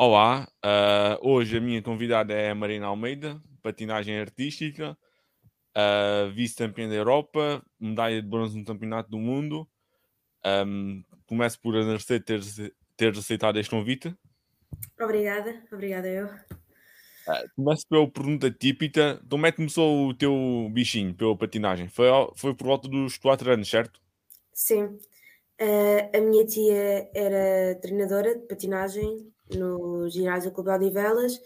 Olá, uh, hoje a minha convidada é a Marina Almeida, patinagem artística, uh, vice-campeã da Europa, medalha de bronze no Campeonato do Mundo. Um, começo por agradecer teres, teres aceitado este convite. Obrigada, obrigada eu. Uh, começo pela pergunta típica. Onde é que começou o teu bichinho pela patinagem? Foi, foi por volta dos 4 anos, certo? Sim. Uh, a minha tia era treinadora de patinagem no ginásio Clube de Odivelas.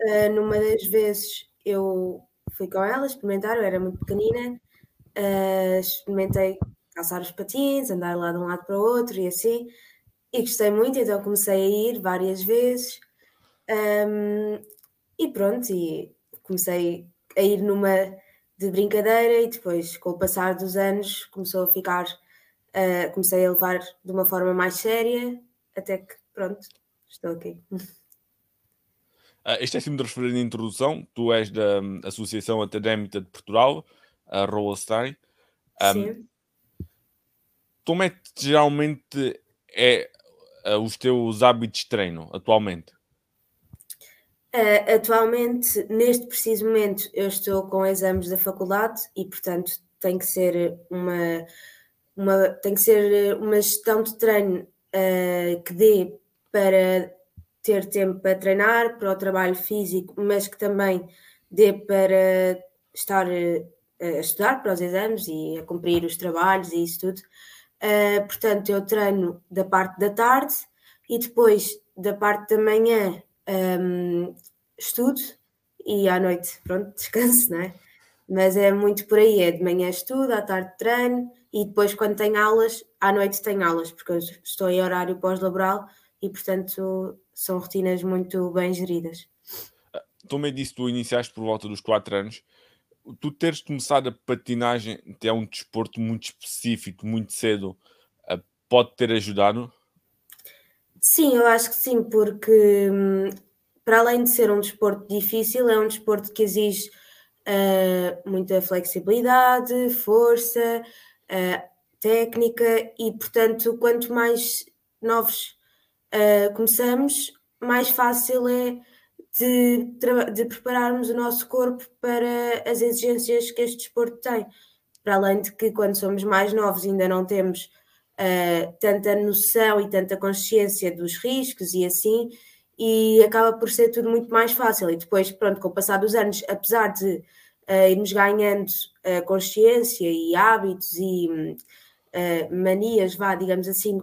Uh, numa das vezes eu fui com ela experimentar, eu era muito pequenina, uh, experimentei calçar os patins, andar lá de um lado para o outro e assim, e gostei muito, então comecei a ir várias vezes. Um, e pronto, e comecei a ir numa de brincadeira e depois, com o passar dos anos, começou a ficar, uh, comecei a levar de uma forma mais séria, até que, pronto, estou aqui. Uh, este é sempre referir na introdução. Tu és da um, Associação Académica de Portugal, a Roll Star. Um, Sim. Como é que geralmente é uh, os teus hábitos de treino atualmente? Uh, atualmente, neste preciso momento, eu estou com exames da faculdade e, portanto, tem que ser uma, uma, tem que ser uma gestão de treino uh, que dê para ter tempo para treinar, para o trabalho físico, mas que também dê para estar uh, a estudar para os exames e a cumprir os trabalhos e isso tudo. Uh, portanto, eu treino da parte da tarde e depois da parte da manhã um, estudo e à noite, pronto, descanso, não é? Mas é muito por aí, é de manhã estudo, à tarde treino e depois quando tenho aulas, à noite tenho aulas, porque eu estou em horário pós-laboral e portanto são rotinas muito bem geridas. Tu me disse tu iniciaste por volta dos 4 anos. Tu teres começado a patinagem, que é um desporto muito específico, muito cedo, eh, pode ter ajudado? Sim, eu acho que sim, porque hum, para além de ser um desporto difícil, é um desporto que exige uh, muita flexibilidade, força, uh, técnica e, portanto, quanto mais novos uh, começamos, mais fácil é de, de prepararmos o nosso corpo para as exigências que este desporto tem. Para além de que, quando somos mais novos, ainda não temos uh, tanta noção e tanta consciência dos riscos e assim, e acaba por ser tudo muito mais fácil. E depois, pronto, com o passar dos anos, apesar de uh, irmos ganhando uh, consciência e hábitos e manias, vá, digamos assim,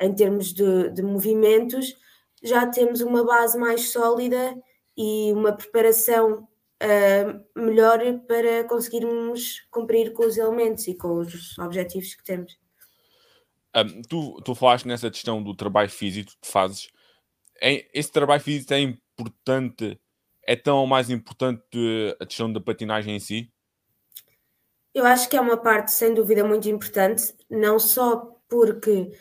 em termos de, de movimentos, já temos uma base mais sólida e uma preparação uh, melhor para conseguirmos cumprir com os elementos e com os objetivos que temos. Um, tu, tu falaste nessa questão do trabalho físico que fazes. Esse trabalho físico é importante, é tão mais importante a questão da patinagem em si? Eu acho que é uma parte, sem dúvida, muito importante, não só porque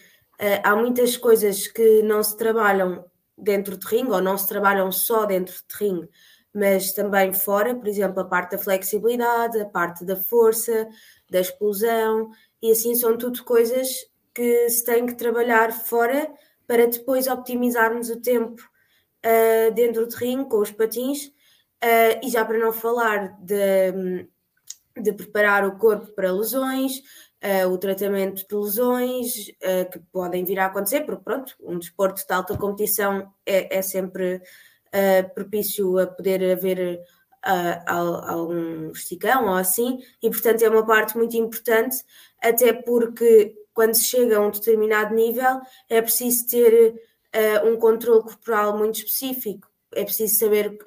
há muitas coisas que não se trabalham dentro de ringue, ou não se trabalham só dentro de ringue, mas também fora, por exemplo, a parte da flexibilidade, a parte da força, da explosão, e assim são tudo coisas que se tem que trabalhar fora para depois optimizarmos o tempo uh, dentro de ringue com os patins, uh, e já para não falar de, de preparar o corpo para lesões, uh, o tratamento de lesões uh, que podem vir a acontecer, porque pronto, um desporto de alta competição é, é sempre uh, propício a poder haver algum esticão ou assim, e portanto é uma parte muito importante, até porque quando se chega a um determinado nível é preciso ter um controle corporal muito específico, é preciso saber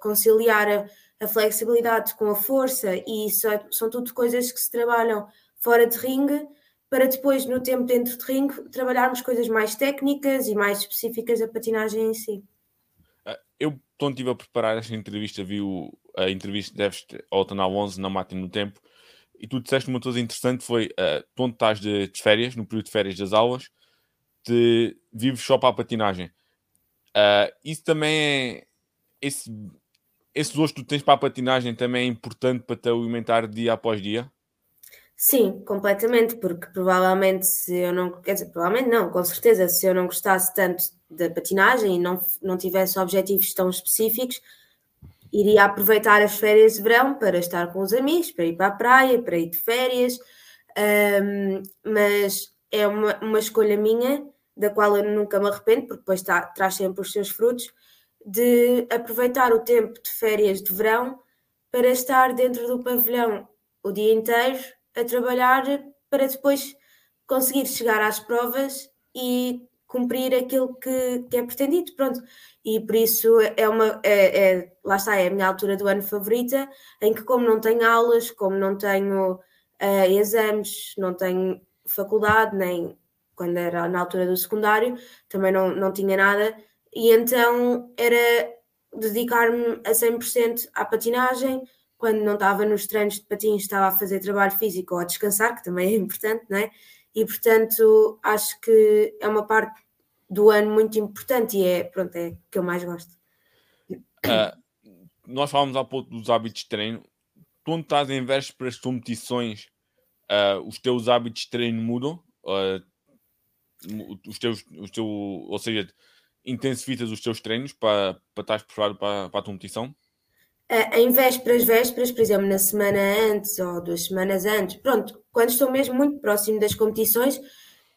conciliar a, a flexibilidade com a força, e isso é, são tudo coisas que se trabalham fora de ringue, para depois, no tempo dentro de ringue, trabalharmos coisas mais técnicas e mais específicas da patinagem em si. Ah, eu, quando estive a preparar esta entrevista, vi a entrevista Deves ao Canal 11 na Máquina no Tempo, e tu disseste uma coisa interessante, foi, uh, tu onde estás de, de, férias, no período de férias das aulas, te vives só para a patinagem. Uh, isso também é... Esse, esse gosto que tu tens para a patinagem também é importante para te alimentar dia após dia? Sim, completamente, porque provavelmente se eu não, quer dizer, provavelmente não, com certeza, se eu não gostasse tanto da patinagem e não, não tivesse objetivos tão específicos, iria aproveitar as férias de verão para estar com os amigos, para ir para a praia, para ir de férias, um, mas é uma, uma escolha minha, da qual eu nunca me arrependo, porque depois tá, traz sempre os seus frutos, de aproveitar o tempo de férias de verão para estar dentro do pavilhão o dia inteiro a trabalhar para depois conseguir chegar às provas e cumprir aquilo que, que é pretendido, pronto. E por isso é uma, é, é, lá está, é a minha altura do ano favorita, em que como não tenho aulas, como não tenho uh, exames, não tenho faculdade, nem quando era na altura do secundário, também não, não tinha nada, e então era dedicar-me a 100% à patinagem, quando não estava nos treinos de patins, estava a fazer trabalho físico ou a descansar, que também é importante, não é? E portanto, acho que é uma parte do ano muito importante e é, pronto, é que eu mais gosto. Uh, nós falamos há pouco dos hábitos de treino. Tu estás em vésperas de competições, uh, os teus hábitos de treino mudam? Uh, os teus, os teu, ou seja, intensificas os teus treinos para, para estar preparado para, para a competição? Em vésperas, vésperas, por exemplo, na semana antes ou duas semanas antes, pronto, quando estou mesmo muito próximo das competições,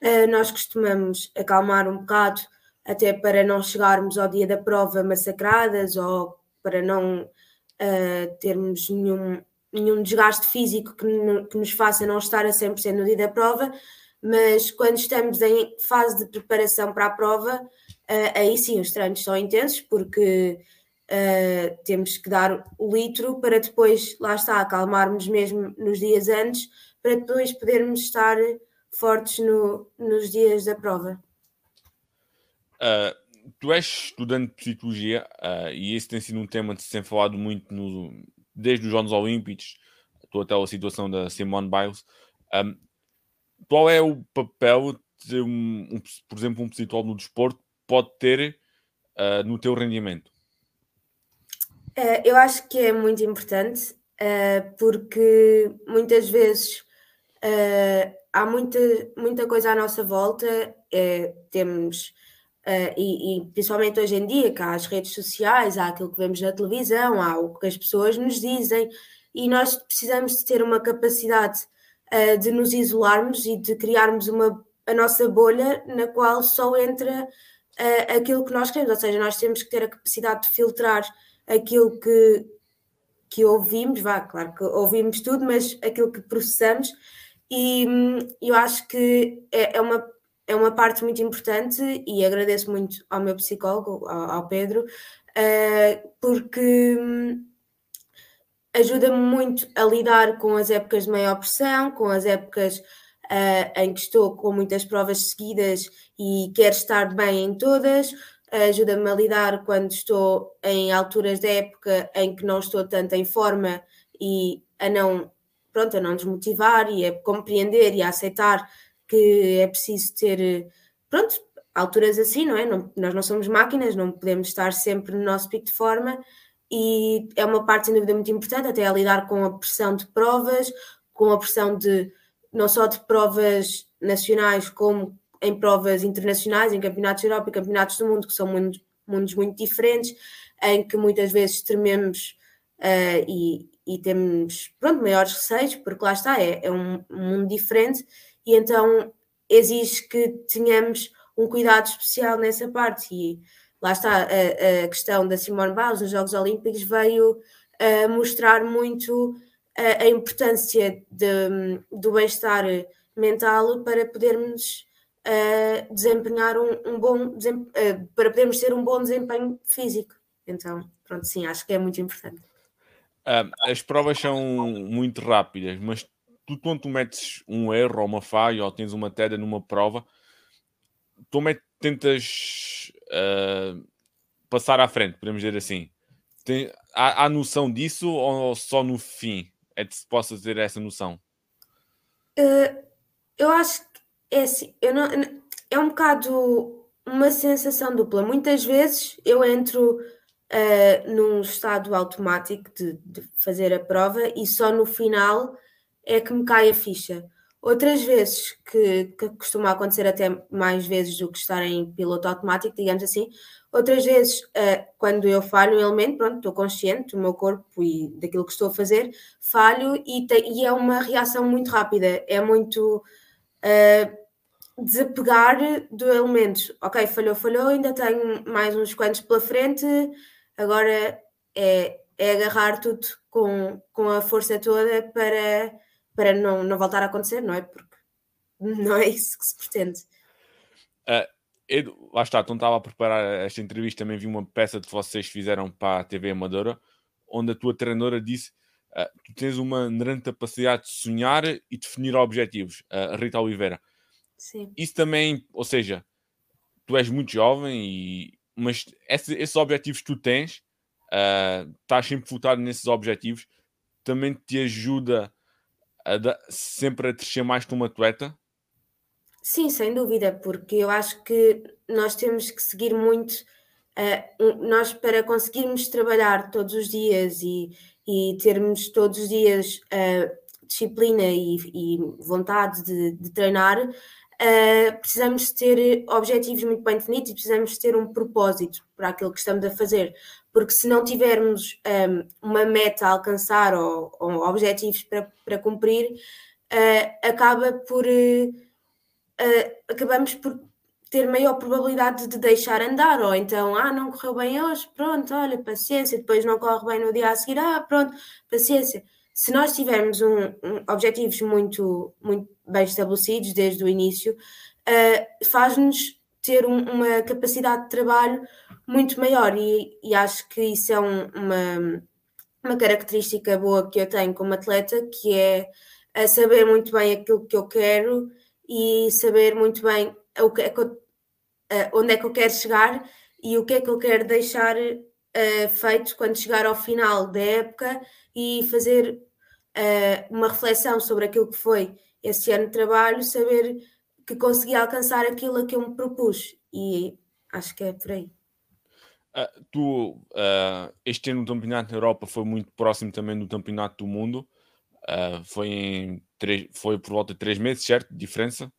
eh, nós costumamos acalmar um bocado, até para não chegarmos ao dia da prova massacradas ou para não uh, termos nenhum, nenhum desgaste físico que, que, nos faça não estar a 100% no dia da prova, mas quando estamos em fase de preparação para a prova, uh, aí sim os treinos são intensos, porque Uh, temos que dar o litro para depois, lá está, acalmarmos mesmo nos dias antes, para depois podermos estar fortes no, nos dias da prova. Uh, tu és estudante de psicologia uh, e esse tem sido um tema que se tem falado muito no, desde os Jogos Olímpicos, até a situação da Simone Biles. Um, qual é o papel de, um, um, por exemplo, um psicólogo no desporto pode ter no teu rendimento? Uh, eu acho que é muito importante uh, porque muitas vezes uh, há muita, muita coisa à nossa volta, temos, e, e, principalmente hoje em dia, que há as redes sociais, há aquilo que vemos na televisão, há o que as pessoas nos dizem, e nós precisamos de ter uma capacidade de nos isolarmos e de criarmos uma, a nossa bolha na qual só entra aquilo que nós queremos, ou seja, nós temos que ter a capacidade de filtrar aquilo que, que ouvimos, vá, claro que ouvimos tudo, mas aquilo que processamos, e hum, eu acho que é, é uma, é uma parte muito importante e agradeço muito ao meu psicólogo, ao, ao Pedro, uh, porque hum, ajuda-me muito a lidar com as épocas de maior pressão, com as épocas uh, em que estou com muitas provas seguidas e quero estar bem em todas, ajuda-me a lidar quando estou em alturas da época em que não estou tanto em forma e a não, pronto, a não desmotivar e a compreender e a aceitar que é preciso ter, pronto, alturas assim, não é? Não, nós não somos máquinas, não podemos estar sempre no nosso pico de forma e é uma parte sem dúvida muito importante, até a lidar com a pressão de provas, com a pressão de não só de provas nacionais como em provas internacionais, em campeonatos da Europa e campeonatos do mundo, que são mundos, mundos muito diferentes, em que muitas vezes trememos uh, e, e, temos pronto, maiores receios, porque lá está, é, é um, mundo diferente e então exige que tenhamos um cuidado especial nessa parte. E lá está, a, a questão da Simone Biles nos Jogos Olímpicos veio uh, mostrar muito a, a importância de, do bem-estar mental para podermos uh, desempenhar um, um bom uh, para podermos ter um bom desempenho físico. Então, pronto, sim, acho que é muito importante. Uh, as provas são muito rápidas, mas tu quando tu metes um erro ou uma falha ou tens uma queda numa prova, tu tentas uh, passar à frente, podemos dizer assim. Tem, há, há noção disso ou só no fim é que se possa ter essa noção? Uh, eu acho é assim, eu não, é um bocado uma sensação dupla. Muitas vezes eu entro uh, num estado automático de, de, fazer a prova e só no final é que me cai a ficha. Outras vezes, que, que costuma acontecer até mais vezes do que estar em piloto automático, digamos assim, outras vezes, uh, quando eu falho um elemento, pronto, estou consciente do meu corpo e daquilo que estou a fazer, falho e, te, e é uma reação muito rápida, é muito uh, desapegar do elemento. Ok, falhou, falhou, ainda tenho mais uns quantos pela frente, agora é, é agarrar tudo com, com a força toda para para não, não voltar a acontecer, não é? Porque não é isso que se pretende. Uh, Edu, lá está, então estava a preparar esta entrevista, também vi uma peça que vocês fizeram para a TV Amadora, onde a tua treinadora disse uh, tu tens uma grande capacidade de sonhar e definir objetivos, uh, Rita Oliveira. Sim. Isso também, ou seja, tu és muito jovem, e, mas esse, esses objetivos que tu tens, uh, estás sempre focado nesses objetivos, também te ajuda a da, sempre a crescer mais como atleta? Sim, sem dúvida, porque eu acho que nós temos que seguir muito. Uh, nós, para conseguirmos trabalhar todos os dias e, e termos todos os dias uh, disciplina e, e vontade de, de treinar, uh, precisamos ter objetivos muito bem definidos e precisamos ter um propósito para aquilo que estamos a fazer. Porque se não tivermos um, uma meta a alcançar ou, ou objetivos para, para cumprir, uh, acaba por uh, acabamos por ter maior probabilidade de deixar andar, ou então, ah, não correu bem hoje, pronto, olha, paciência, depois não corre bem no dia a seguir, ah, pronto, paciência. Se nós tivermos um, um, objetivos muito, muito bem estabelecidos desde o início, faz-nos ter um, uma capacidade de trabalho muito maior. E, e acho que isso é um, uma, uma característica boa que eu tenho como atleta, que é a saber muito bem aquilo que eu quero e saber muito bem o que é que eu, onde é que eu quero chegar e o que é que eu quero deixar uh, feito quando chegar ao final da época e fazer uh, uma reflexão sobre aquilo que foi esse ano de trabalho, saber que consegui alcançar aquilo a que eu me propus e acho que é por aí. Uh, tu, uh, este ano no Campeonato da Europa foi muito próximo também do Campeonato do Mundo. Uh, foi, em três, foi por volta de três meses, certo? Diferença?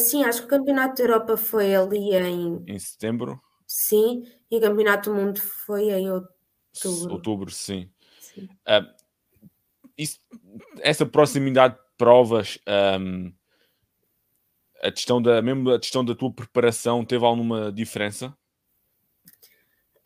sim, acho que o Campeonato da Europa foi ali em... Em setembro? Sim, e o Campeonato do Mundo foi em outubro. Outubro, sim. sim. Isso, essa proximidade de provas... Um, a questão da mesmo a questão da tua preparação teve alguma diferença?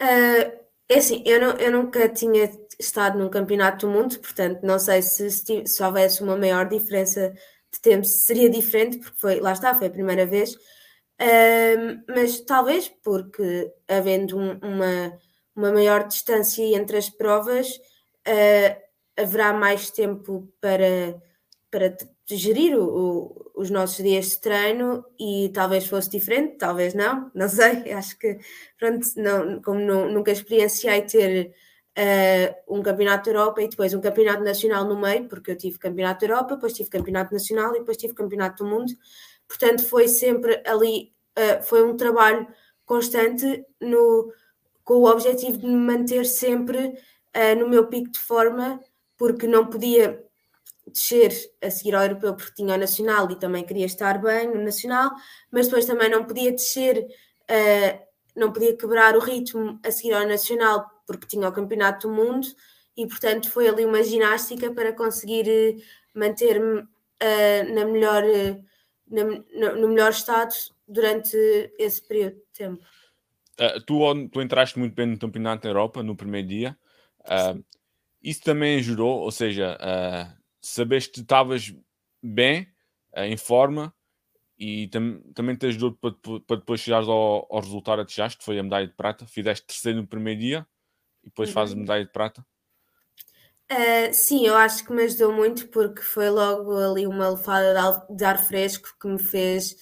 Uh, é assim, eu, não, eu nunca tinha estado num campeonato do mundo, portanto não sei se, se, se houvesse uma maior diferença de tempo seria diferente, porque foi, lá está, foi a primeira vez, uh, mas talvez porque havendo um, uma, uma maior distância entre as provas, uh, haverá mais tempo para, para gerir o, o, os nossos dias de treino e talvez fosse diferente, talvez não, não sei. Acho que, pronto, não, como não, nunca experienciei ter uh, um campeonato da Europa e depois um campeonato nacional no meio, porque eu tive campeonato da Europa, depois tive campeonato nacional e depois tive campeonato do mundo. Portanto, foi sempre ali, uh, foi um trabalho constante no, com o objetivo de me manter sempre uh, no meu pico de forma, porque não podia descer a seguir ao europeu porque tinha o nacional e também queria estar bem no nacional, mas depois também não podia descer, uh, não podia quebrar o ritmo a seguir ao nacional porque tinha o campeonato do mundo e portanto foi ali uma ginástica para conseguir uh, manter-me uh, na melhor, na, no, no melhor estado durante esse período de tempo. tu, tu entraste muito bem no campeonato da Europa no primeiro dia. isso também ajudou, ou seja, saberes que estavas bem, uh, em forma e tam também te ajudou para, para depois chegares ao, ao resultado que chegaste, foi a medalha de prata. Fizeste terceiro no primeiro dia e depois uhum. fazes medalha de prata. Uh, sim, eu acho que me ajudou muito porque foi logo ali uma lefada de ar fresco que me fez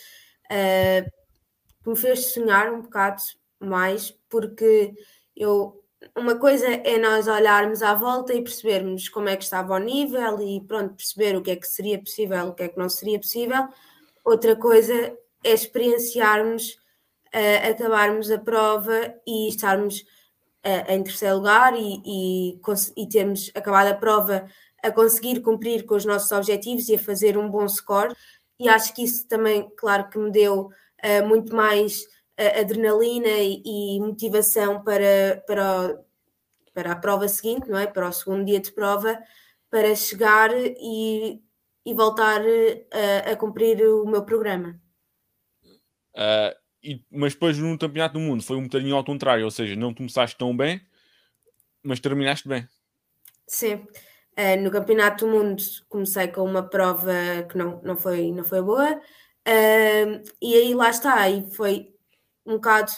uh, que me fez sonhar um bocado mais porque eu uma coisa é nós olharmos à volta e percebermos como é que estava o nível e pronto, perceber o que é que seria possível, o que é que não seria possível. Outra coisa é experienciarmos, uh, acabarmos a prova e estarmos uh, em terceiro lugar e, e, e, termos acabado a prova a conseguir cumprir com os nossos objetivos e a fazer um bom score. E acho que isso também, claro, que me deu uh, muito mais adrenalina e, e, motivação para, para, para a prova seguinte, não é? Para o segundo dia de prova, para chegar e, e voltar a, a cumprir o meu programa. Uh, e, mas depois no Campeonato do Mundo foi um bocadinho ao contrário, ou seja, não começaste tão bem, mas terminaste bem. Sim. Uh, no Campeonato do Mundo comecei com uma prova que não, não, foi, não foi boa, uh, e aí lá está, aí foi um bocado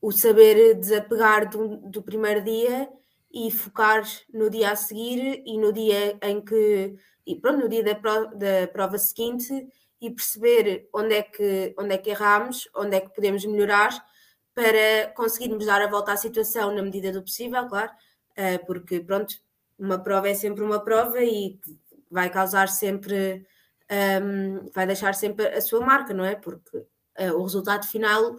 o saber desapegar do, do primeiro dia e focar no dia a seguir e no dia em que, e pronto, no dia da, prova, da prova seguinte e perceber onde é que, onde é que erramos, onde é que podemos melhorar para conseguirmos dar a volta à situação na medida do possível, claro, eh, porque pronto, uma prova é sempre uma prova e vai causar sempre, um, ehm, vai deixar sempre a sua marca, não é? Porque uh, o resultado final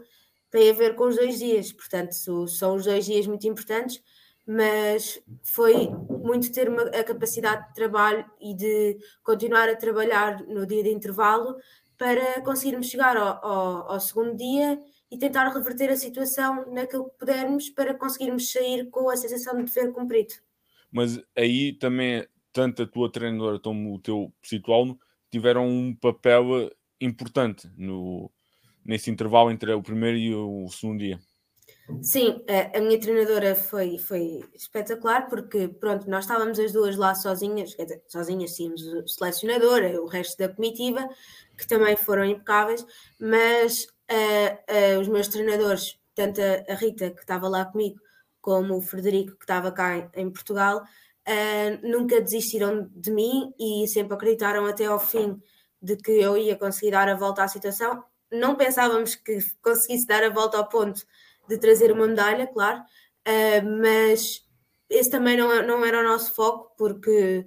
tem a ver com os dois dias, portanto, são os dois dias muito importantes mas foi muito ter uma, a capacidade de trabalho e de continuar a trabalhar no dia de intervalo para conseguirmos chegar ao, ao, ao segundo dia e tentar reverter a situação naquilo que pudermos para conseguirmos sair com a sensação de dever cumprido. Mas aí também, tanto a tua treinadora como o teu psicólogo tiveram um papel importante no, nesse intervalo entre o primeiro e o segundo dia. Sim, a, minha treinadora foi, foi espetacular porque, pronto, nós estávamos as duas lá sozinhas, sozinhas tínhamos o selecionador, o resto da comitiva, que também foram impecáveis, mas uh, uh, os meus treinadores, tanto a, Rita, que estava lá comigo, como o Frederico, que estava cá em, em Portugal, uh, nunca desistiram de mim e sempre acreditaram até ao fim de que eu ia conseguir dar a volta à situação. Não pensávamos que conseguisse dar a volta ao ponto de trazer uma medalha, claro, uh, mas esse também não, é, não era o nosso foco, porque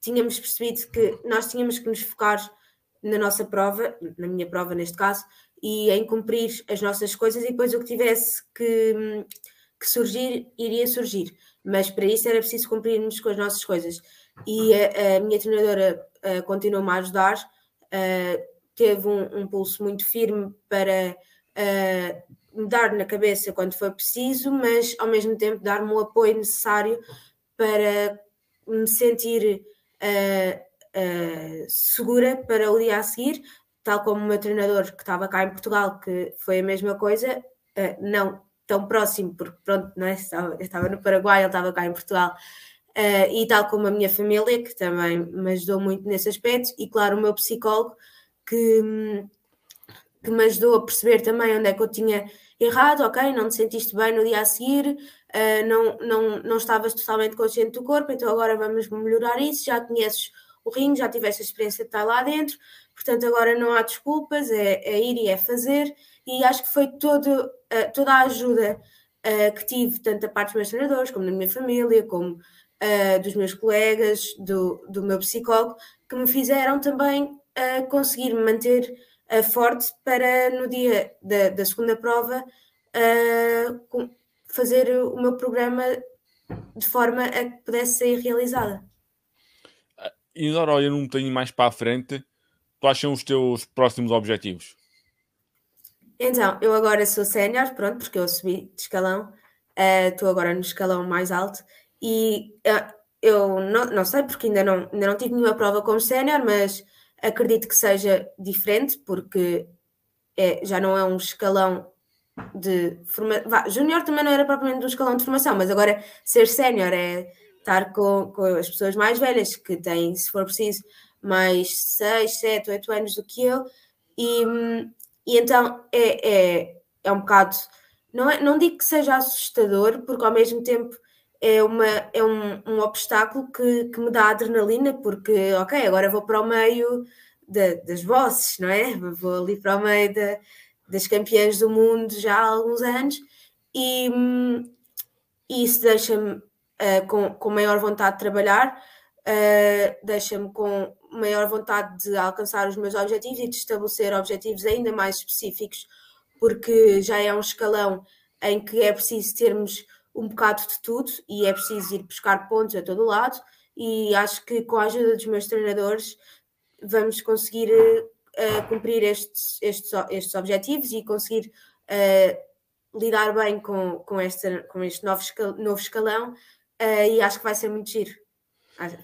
tínhamos percebido que nós tínhamos que nos focar na nossa prova, na minha prova neste caso, e em cumprir as nossas coisas e depois o que tivesse que, que surgir, iria surgir. Mas para isso era preciso cumprirmos com as nossas coisas. E a, a minha treinadora uh, continuou-me a ajudar, uh, teve um, um, pulso muito firme para uh, dar na cabeça quando for preciso, mas ao mesmo tempo dar-me o apoio necessário para me sentir uh, uh, segura para o dia a seguir, tal como o meu treinador que estava cá em Portugal, que foi a mesma coisa, não tão próximo, porque pronto, não é? eu estava no Paraguai, ele estava cá em Portugal. e tal como a minha família, que também me ajudou muito nesse aspecto, e claro, o meu psicólogo, que, que me ajudou a perceber também onde é que eu tinha errado, ok, não te sentiste bem no dia a seguir, uh, não, não, não estavas totalmente consciente do corpo, então agora vamos melhorar isso, já conheces o ringue, já tiveste a experiência de estar lá dentro, portanto agora não há desculpas, é, é ir e é fazer, e acho que foi todo, uh, toda a ajuda uh, que tive, tanto da parte dos meus treinadores, como da minha família, como dos meus colegas, do, do meu psicólogo, que me fizeram também conseguir me manter uh, forte para no dia da, da segunda prova uh, fazer o meu programa de forma a que pudesse ser realizada. E agora, olha, não tenho mais para a frente. Quais são os teus próximos objetivos? Então, eu agora sou sénior, pronto, porque eu subi de escalão, uh, estou agora no escalão mais alto e uh, eu não, não sei porque ainda não, ainda não tive nenhuma prova como sénior, mas Acredito que seja diferente, porque é, já não é um escalão de formação. Júnior também não era propriamente um escalão de formação, mas agora ser sénior é estar com, com as pessoas mais velhas, que têm, se for preciso, mais 6, 7, 8 anos do que eu, e, e então é, é, é um bocado. Não, é, não digo que seja assustador, porque ao mesmo tempo é, uma, é um, um obstáculo que, que me dá adrenalina, porque, ok, agora vou para o meio das bosses, não é? Vou ali para o meio das campeãs do mundo já há alguns anos e, e isso deixa-me uh, com, com maior vontade de trabalhar, uh, deixa-me com maior vontade de alcançar os meus objetivos e de estabelecer objetivos ainda mais específicos, porque já é um escalão em que é preciso termos um bocado de tudo e é preciso ir buscar pontos a todo lado e acho que com a ajuda dos meus treinadores vamos conseguir uh, cumprir estes, estes, estes objetivos e conseguir uh, lidar bem com, com, esta, com este novo, novo escalão uh, e acho que vai ser muito giro.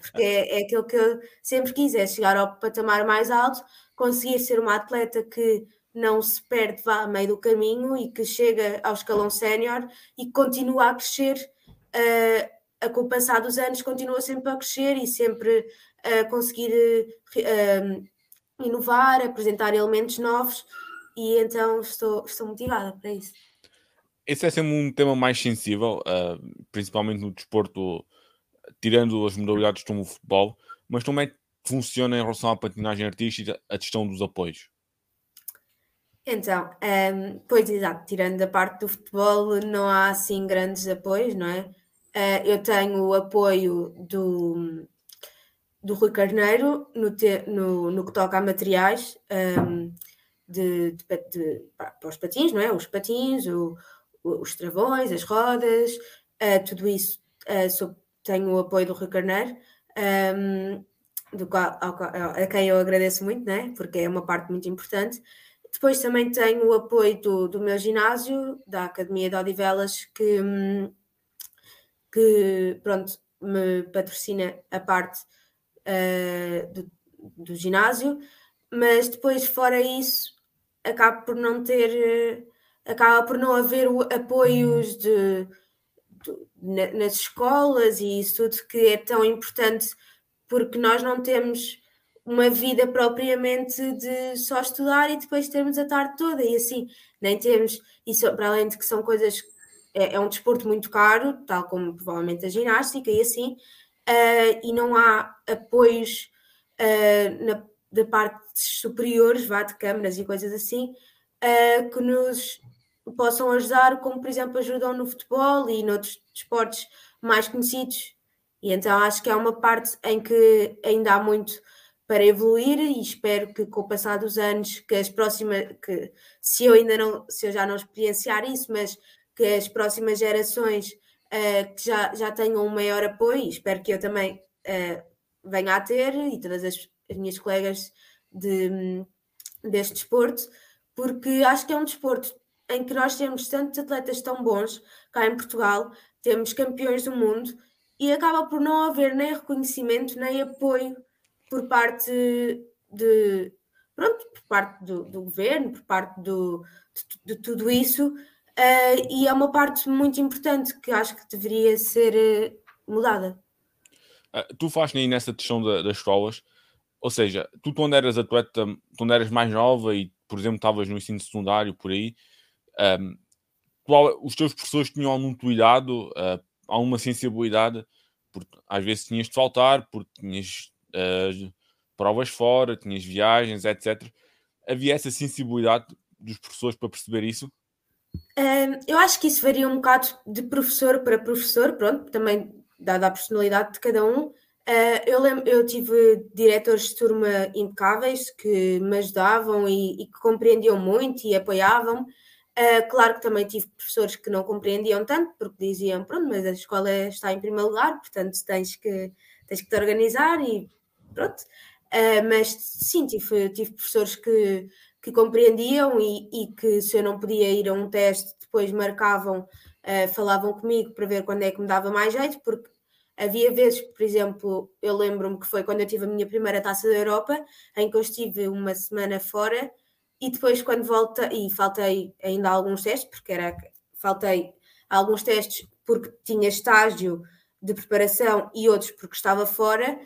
Porque é, é aquilo que eu sempre quis, é chegar ao patamar mais alto, conseguir ser uma atleta que não se perde vá a meio do caminho e que chega ao escalão sénior e continua a crescer uh, a, com o passar dos anos continua sempre a crescer e sempre a conseguir uh, inovar, apresentar elementos novos e então estou, estou motivada para isso. Esse é sempre um tema mais sensível, uh, principalmente no desporto, tirando as modalidades como o futebol, mas como é que funciona em relação à patinagem artística a questão dos apoios? Então, um, pois exato, tirando a parte do futebol, não há assim grandes apoios, não é? Uh, eu tenho o apoio do, do Rui Carneiro no, te, no, no que toca a materiais um, de, de, de, para os patins, não é? Os patins, o, os travões, as rodas, uh, tudo isso uh, sou, tenho o apoio do Rui Carneiro, um, do qual, ao, a quem eu agradeço muito, né? porque é uma parte muito importante. Depois também tenho o apoio do, do meu ginásio, da Academia de Odivelas, que, hum, que pronto, me patrocina a parte uh, do, do, ginásio, mas depois, fora isso, acaba por não ter, acaba por não haver apoios de, de, nas escolas e isso tudo que é tão importante porque nós não temos uma vida propriamente de só estudar e depois termos a tarde toda e assim, nem temos, isso para além de que são coisas é, é um desporto muito caro, tal como provavelmente a ginástica e assim, uh, e não há apoios uh, na, de partes superiores, vá de câmaras e coisas assim, uh, que nos possam ajudar, como por exemplo ajudam no futebol e noutros desportos mais conhecidos. E então acho que é uma parte em que ainda há muito para evoluir e espero que com o passar dos anos que as próximas que se eu ainda não se eu já não experienciar isso mas que as próximas gerações uh, que já, já tenham um maior apoio, espero que eu também uh, venha a ter e todas as, as minhas colegas de, deste desporto, porque acho que é um desporto em que nós temos tantos atletas tão bons cá em Portugal, temos campeões do mundo e acaba por não haver nem reconhecimento nem apoio por parte de pronto, por parte do, do governo, por parte do, de, de tudo isso, Uh, e é uma parte muito importante que acho que deveria ser uh, mudada. Uh, tu faz nem nessa questão da, das escolas, ou seja, tu quando eras atleta, quando eras mais nova e, por exemplo, estavas no ensino secundário por aí, um, qual, os teus professores tinham algum cuidado, uh, alguma sensibilidade, porque às vezes tinhas de faltar, porque tinhas provas fora, tinhas viagens, etc. Havia essa sensibilidade dos professores para perceber isso? eu acho que isso varia um bocado de professor para professor, pronto, também dada a personalidade de cada um. Uh, eu, lembro, eu tive diretores de turma impecáveis que me ajudavam e, e que compreendiam muito e apoiavam. Uh, claro que também tive professores que não compreendiam tanto, porque diziam: pronto, mas a escola está em primeiro lugar, portanto tens que, tens que te organizar e pronto. Uh, mas sim, tive, tive professores que, que compreendiam e, e, que se eu não podia ir a um teste, depois marcavam, uh, falavam comigo para ver quando é que me dava mais jeito, porque havia vezes, por exemplo, eu lembro-me que foi quando eu tive a minha primeira taça da Europa, em que eu estive uma semana fora e depois quando voltei, e faltei ainda alguns testes, porque era, faltei alguns testes porque tinha estágio de preparação e outros porque estava fora,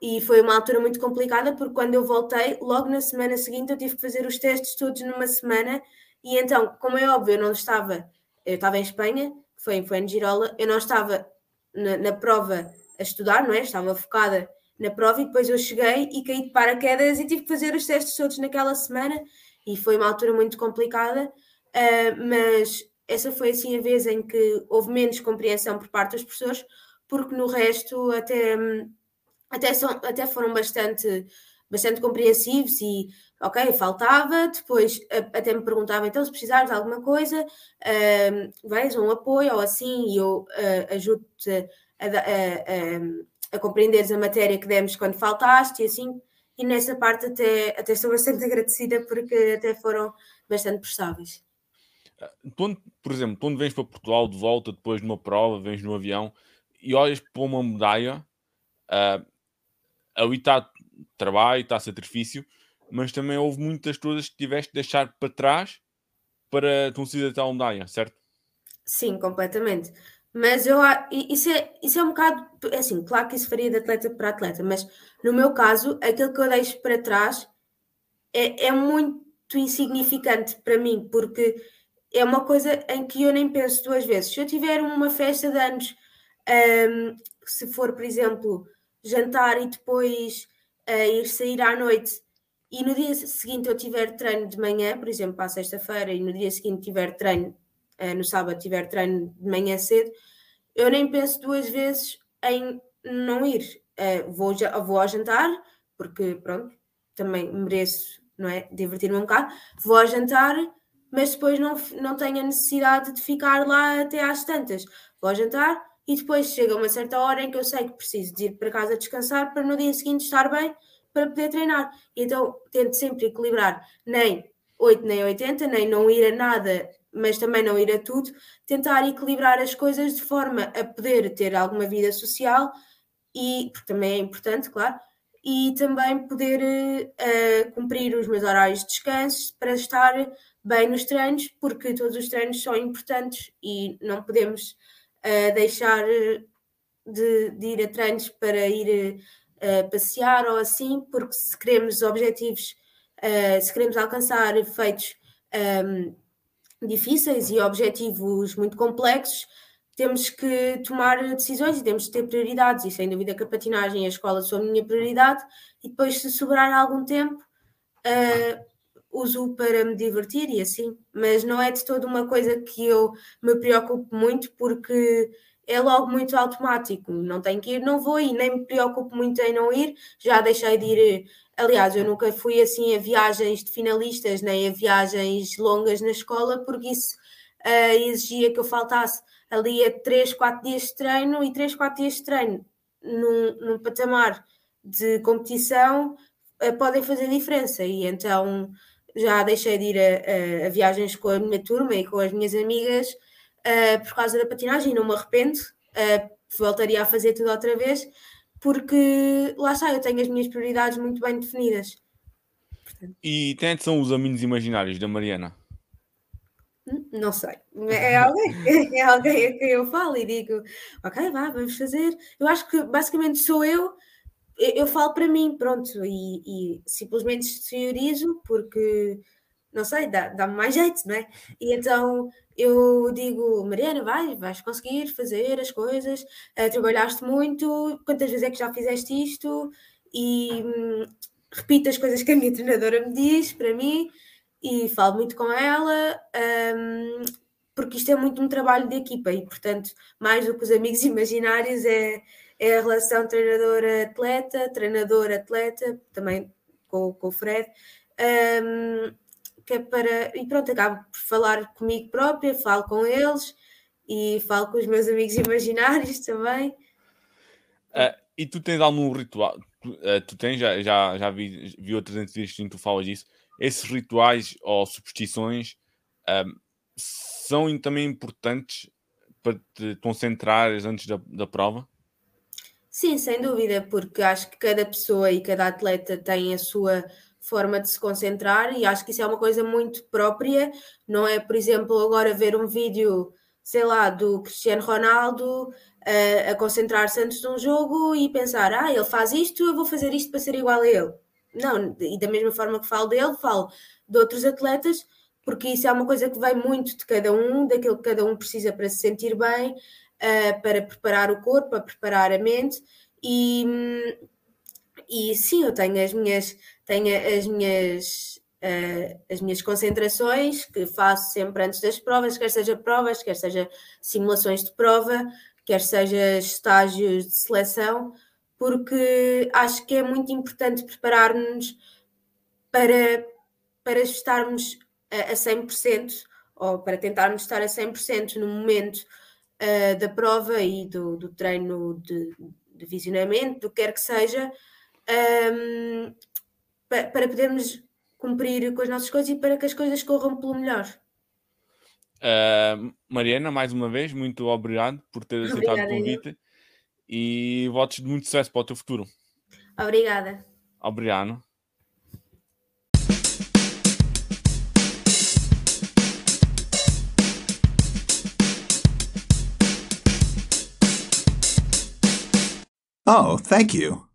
e foi uma altura muito complicada porque quando eu voltei, logo na semana seguinte eu tive que fazer os testes todos numa semana e então, como é óbvio, eu não estava, eu estava em Espanha, foi, em Girola, eu não estava na, na prova a estudar, não é? Estava focada na prova e depois eu cheguei e caí de paraquedas e tive que fazer os testes todos naquela semana e foi uma altura muito complicada, uh, mas essa foi assim a vez em que houve menos compreensão por parte dos professores, porque no resto até hum, até, são, até foram bastante, bastante compreensivos e, ok, faltava, depois até me perguntavam, então se precisares de alguma coisa, uh, um apoio ou assim, e eu uh, ajudo-te a, a, a compreenderes a matéria que demos quando faltaste e assim. E nessa parte até, até estou bastante agradecida porque até foram bastante prestáveis. Quando, por exemplo, quando vens para Portugal de volta depois de uma prova, vens no avião e olhas para uma medalha, uh, ali está trabalho, está sacrifício, mas também houve muitas coisas que tiveste de deixar para trás para conseguir até a medalha, certo? Sim, completamente. Mas eu isso é, isso é um bocado é assim, claro que isso varia de atleta para atleta, mas no meu caso, aquilo que eu deixo para trás é, é muito insignificante para mim, porque é uma coisa em que eu nem penso duas vezes. Se eu tiver uma festa de anos, um, se for, por exemplo, jantar e depois uh, ir sair à noite, e no dia seguinte eu tiver treino de manhã, por exemplo, a sexta-feira, e no dia seguinte tiver treino, uh, no sábado tiver treino de manhã cedo, eu nem penso duas vezes em não ir. Uh, vou, vou ao jantar, porque pronto, também mereço, não é? Divertir-me um bocado. Vou ao jantar, mas depois não, não tenho a necessidade de ficar lá até às tantas. Vou ao jantar e depois chega uma certa hora em que eu sei que preciso de ir para casa descansar para no dia seguinte estar bem para poder treinar. Então tento sempre equilibrar nem 8 nem 80, nem não ir a nada, mas também não ir a tudo, tentar equilibrar as coisas de forma a poder ter alguma vida social e porque também é importante, claro, e também poder uh, cumprir os meus horários de descanso para estar bem nos treinos, porque todos os treinos são importantes e não podemos deixar de, de, ir a treinos para ir uh, passear ou assim, porque se queremos objetivos, uh, se queremos alcançar efeitos um, difíceis e objetivos muito complexos, temos que tomar decisões e temos que ter prioridades, e sem dúvida que a patinagem e a escola são a minha prioridade, e depois, se sobrar algum tempo, uh, uso para me divertir e assim, mas não é de toda uma coisa que eu me preocupo muito porque é logo muito automático, não tenho que ir, não vou e nem me preocupo muito em não ir, já deixei de ir, aliás, eu nunca fui assim a viagens de finalistas, nem a viagens longas na escola, porque isso uh, exigia que eu faltasse ali a 3, 4 dias de treino e 3, 4 dias de treino num, num patamar de competição uh, podem fazer diferença. E então já deixei de ir a, a, a, viagens com a minha turma e com as minhas amigas uh, por causa da patinagem, não me arrependo, uh, voltaria a fazer tudo outra vez, porque lá está, eu tenho as minhas prioridades muito bem definidas. Portanto, e quem é são os amigos imaginários da Mariana? Hum, não sei, é alguém, é alguém a quem eu falo e digo, ok, vá, vamos fazer. Eu acho que basicamente sou eu eu, eu falo para mim, pronto, e, e simplesmente exteriorizo porque, não sei, dá-me dá mais jeito, não é? E então eu digo, Mariana, vai, vais conseguir fazer as coisas, uh, trabalhaste muito, quantas vezes é que já fizeste isto? E hum, repito as coisas que a minha treinadora me diz para mim e falo muito com ela. Um, porque isto é muito um trabalho de equipa e, portanto, mais do que os amigos imaginários, é, é a relação treinador-atleta, treinador-atleta, também com, com o Fred, um, que é para. E pronto, acabo por falar comigo própria, falo com eles e falo com os meus amigos imaginários também. Uh, e tu tens algum ritual? Tu, uh, tu tens, já, já, já vi, vi outras entrevistas em que tu falas disso. Esses rituais ou superstições um, são também importantes para te concentrares antes da, da prova? Sim, sem dúvida, porque acho que cada pessoa e cada atleta tem a sua forma de se concentrar e acho que isso é uma coisa muito própria. Não é, por exemplo, agora ver um vídeo, sei lá, do Cristiano Ronaldo uh, a concentrar-se antes de um jogo e pensar, ah, ele faz isto, eu vou fazer isto para ser igual a ele. Não, e da mesma forma que falo dele, falo de outros atletas, porque isso é uma coisa que vai muito de cada um, daquilo que cada um precisa para se sentir bem uh, para preparar o corpo, para preparar a mente e, e sim, eu tenho as minhas, tenho as minhas Uh, as minhas concentrações que faço sempre antes das provas, quer seja provas, quer seja simulações de prova, quer seja estágios de seleção, porque acho que é muito importante preparar-nos para, para estarmos a, a 100% ou para tentarmos estar a 100% no momento uh, da prova e do, do treino de, de visionamento, do que quer que seja, um, para, para podermos cumprir com as nossas coisas e para que as coisas corram pelo melhor. Uh, Mariana, mais uma vez, muito obrigado por ter aceitado Obrigada, o convite eu. e votos de muito sucesso para o teu futuro. Obrigada. Obrigado. Oh, thank you.